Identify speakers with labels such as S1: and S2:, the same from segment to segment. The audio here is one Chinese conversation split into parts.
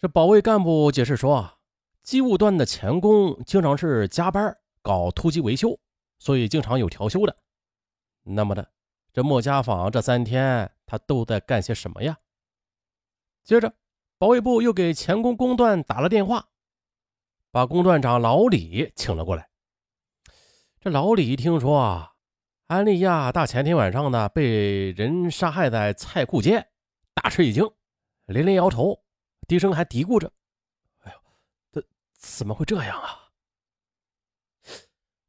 S1: 这保卫干部解释说，机务段的钳工经常是加班搞突击维修，所以经常有调休的。那么的，这莫家坊这三天他都在干些什么呀？接着，保卫部又给钳工工段打了电话，把工段长老李请了过来。这老李一听说啊，安利亚大前天晚上呢被人杀害在菜库街，大吃一惊，连连摇头。低声还嘀咕着：“哎呦，这怎么会这样啊？”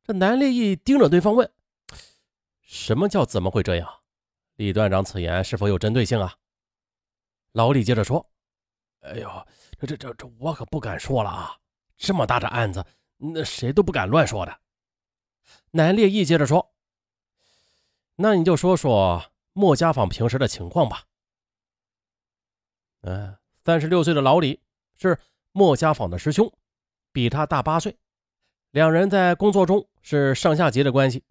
S1: 这南烈义盯着对方问：“什么叫怎么会这样？李段长此言是否有针对性啊？”老李接着说：“哎呦，这这这这我可不敢说了啊！这么大的案子，那谁都不敢乱说的。”南烈义接着说：“那你就说说莫家坊平时的情况吧。”嗯。三十六岁的老李是莫家坊的师兄，比他大八岁。两人在工作中是上下级的关系，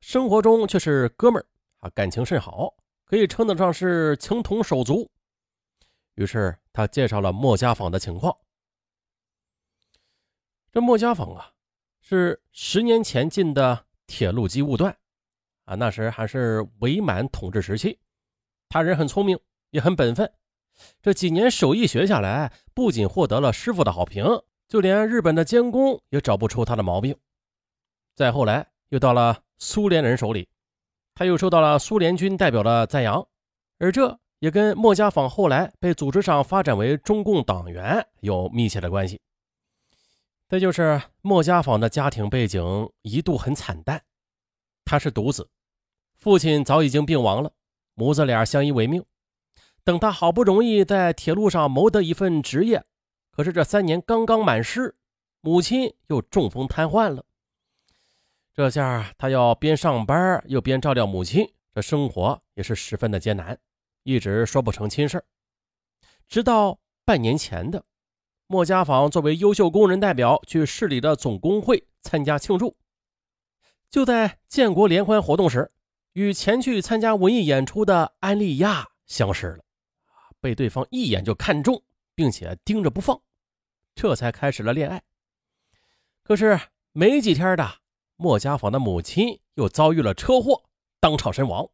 S1: 生活中却是哥们儿啊，感情甚好，可以称得上是情同手足。于是他介绍了莫家坊的情况。这莫家坊啊，是十年前进的铁路机务段啊，那时还是伪满统治时期。他人很聪明，也很本分。这几年手艺学下来，不仅获得了师傅的好评，就连日本的监工也找不出他的毛病。再后来，又到了苏联人手里，他又受到了苏联军代表的赞扬，而这也跟莫家坊后来被组织上发展为中共党员有密切的关系。再就是莫家坊的家庭背景一度很惨淡，他是独子，父亲早已经病亡了，母子俩相依为命。等他好不容易在铁路上谋得一份职业，可是这三年刚刚满师，母亲又中风瘫痪了。这下他要边上班又边照料母亲，这生活也是十分的艰难，一直说不成亲事直到半年前的，莫家坊作为优秀工人代表去市里的总工会参加庆祝，就在建国联欢活动时，与前去参加文艺演出的安丽亚相识了。被对方一眼就看中，并且盯着不放，这才开始了恋爱。可是没几天的，莫家坊的母亲又遭遇了车祸，当场身亡。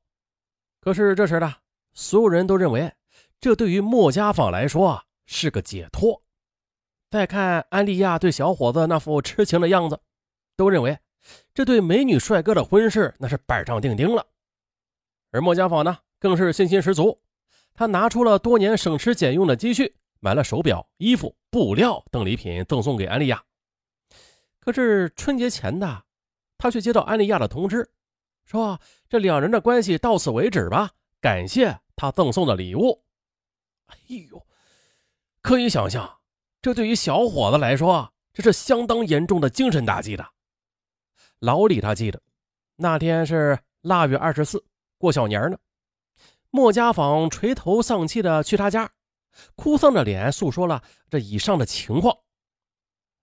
S1: 可是这时的所有人都认为，这对于莫家坊来说是个解脱。再看安利亚对小伙子那副痴情的样子，都认为这对美女帅哥的婚事那是板上钉钉了。而莫家坊呢，更是信心十足。他拿出了多年省吃俭用的积蓄，买了手表、衣服、布料等礼品赠送给安利亚。可是春节前的，他却接到安利亚的通知，说这两人的关系到此为止吧，感谢他赠送的礼物。哎呦，可以想象，这对于小伙子来说，这是相当严重的精神打击的。老李他记得，那天是腊月二十四，过小年呢。莫家坊垂头丧气的去他家，哭丧着脸诉说了这以上的情况。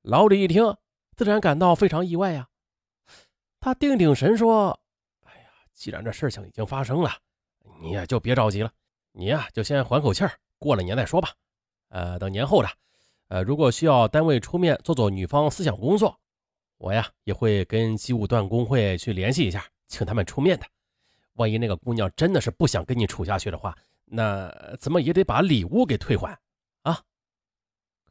S1: 老李一听，自然感到非常意外呀。他定定神说：“哎呀，既然这事情已经发生了，你也就别着急了。你呀，就先缓口气儿，过了年再说吧。呃，等年后的，呃，如果需要单位出面做做女方思想工作，我呀也会跟机务段工会去联系一下，请他们出面的。”万一那个姑娘真的是不想跟你处下去的话，那怎么也得把礼物给退还啊！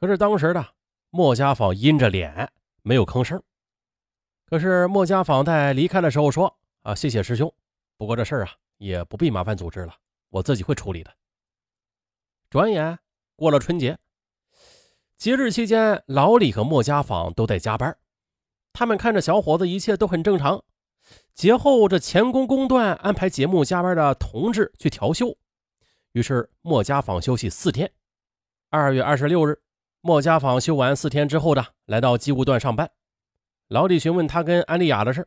S1: 可是当时的莫家坊阴着脸没有吭声。可是莫家坊在离开的时候说：“啊，谢谢师兄，不过这事儿啊也不必麻烦组织了，我自己会处理的。”转眼过了春节，节日期间，老李和莫家坊都在加班，他们看着小伙子一切都很正常。节后，这钳工工段安排节目加班的同志去调休，于是莫家坊休息四天。二月二十六日，莫家坊休完四天之后的，来到机务段上班。老李询问他跟安丽雅的事，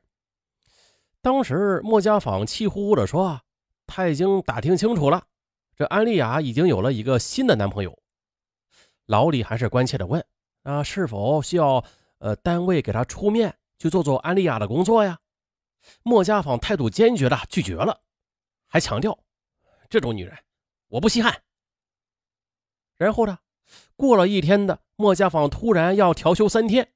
S1: 当时莫家坊气呼呼地说：“他已经打听清楚了，这安丽雅已经有了一个新的男朋友。”老李还是关切地问：“啊，是否需要呃单位给他出面去做做安丽雅的工作呀？”莫家坊态度坚决的拒绝了，还强调：“这种女人，我不稀罕。”然后呢，过了一天的，莫家坊突然要调休三天。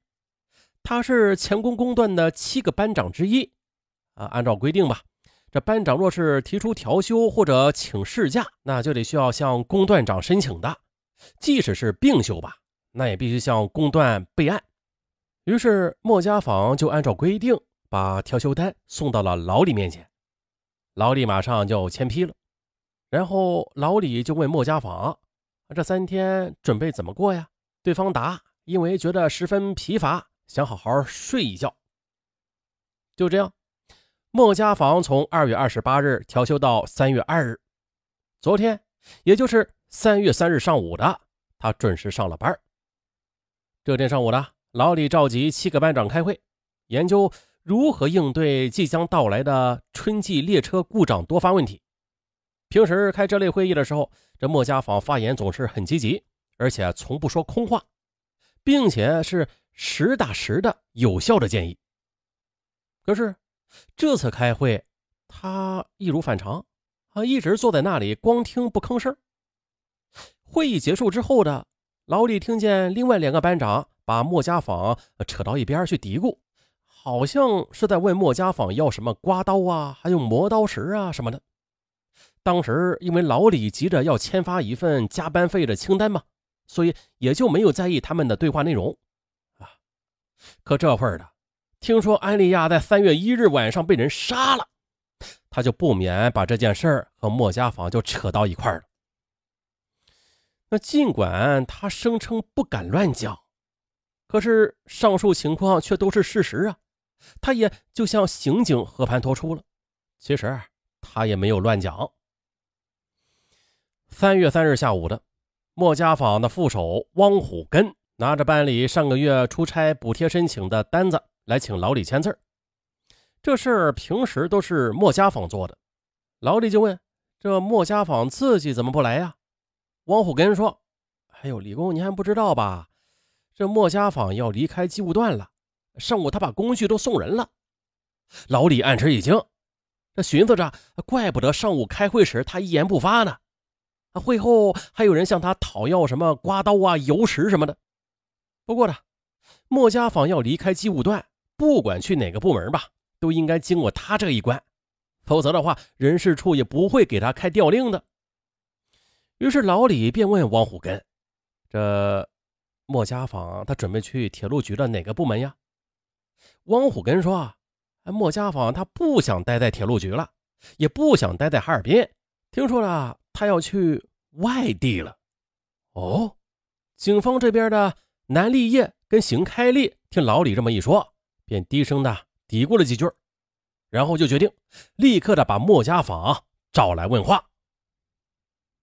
S1: 他是钳工工段的七个班长之一，啊，按照规定吧，这班长若是提出调休或者请事假，那就得需要向工段长申请的。即使是病休吧，那也必须向工段备案。于是莫家坊就按照规定把调休单送到了老李面前，老李马上就签批了。然后老李就问莫家坊：“这三天准备怎么过呀？”对方答：“因为觉得十分疲乏。”想好好睡一觉。就这样，莫家坊从二月二十八日调休到三月二日。昨天，也就是三月三日上午的，他准时上了班。这天上午呢，老李召集七个班长开会，研究如何应对即将到来的春季列车故障多发问题。平时开这类会议的时候，这莫家坊发言总是很积极，而且从不说空话，并且是。实打实的有效的建议。可是这次开会，他一如反常，啊，一直坐在那里光听不吭声。会议结束之后的老李听见另外两个班长把莫家坊扯到一边去嘀咕，好像是在问莫家坊要什么刮刀啊，还有磨刀石啊什么的。当时因为老李急着要签发一份加班费的清单嘛，所以也就没有在意他们的对话内容啊。可这会儿的，听说安利亚在三月一日晚上被人杀了，他就不免把这件事儿和莫家坊就扯到一块儿了。那尽管他声称不敢乱讲，可是上述情况却都是事实啊！他也就像刑警和盘托出了，其实他也没有乱讲。三月三日下午的，莫家坊的副手汪虎根。拿着班里上个月出差补贴申请的单子来请老李签字这事儿平时都是莫家坊做的。老李就问：“这莫家坊自己怎么不来呀？”汪虎根说：“哎呦，李工，你还不知道吧？这莫家坊要离开机务段了，上午他把工具都送人了。”老李暗吃一惊，这寻思着，怪不得上午开会时他一言不发呢。会后还有人向他讨要什么刮刀啊、油石什么的。不过呢，莫家坊要离开机务段，不管去哪个部门吧，都应该经过他这一关，否则的话，人事处也不会给他开调令的。于是老李便问王虎根：“这莫家坊他准备去铁路局的哪个部门呀？”王虎根说：“哎莫家坊他不想待在铁路局了，也不想待在哈尔滨，听说了他要去外地了。”哦，警方这边的。南立业跟邢开立听老李这么一说，便低声的嘀咕了几句，然后就决定立刻的把莫家坊找来问话。